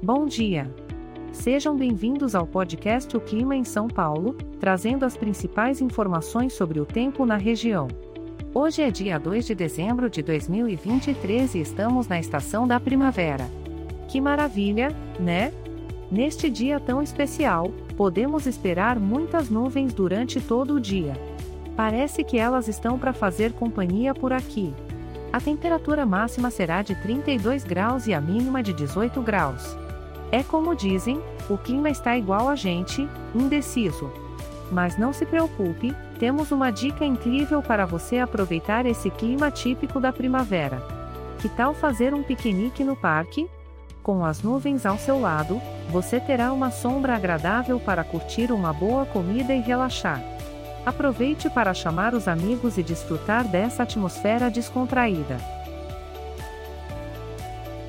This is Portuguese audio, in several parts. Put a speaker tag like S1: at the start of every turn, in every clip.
S1: Bom dia! Sejam bem-vindos ao podcast O Clima em São Paulo, trazendo as principais informações sobre o tempo na região. Hoje é dia 2 de dezembro de 2023 e estamos na estação da primavera. Que maravilha, né? Neste dia tão especial, podemos esperar muitas nuvens durante todo o dia. Parece que elas estão para fazer companhia por aqui. A temperatura máxima será de 32 graus e a mínima de 18 graus. É como dizem, o clima está igual a gente, indeciso. Mas não se preocupe, temos uma dica incrível para você aproveitar esse clima típico da primavera. Que tal fazer um piquenique no parque? Com as nuvens ao seu lado, você terá uma sombra agradável para curtir uma boa comida e relaxar. Aproveite para chamar os amigos e desfrutar dessa atmosfera descontraída.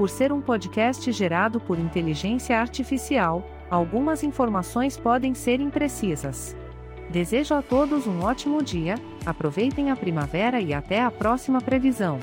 S1: por ser um podcast gerado por inteligência artificial, algumas informações podem ser imprecisas. Desejo a todos um ótimo dia, aproveitem a primavera e até a próxima previsão.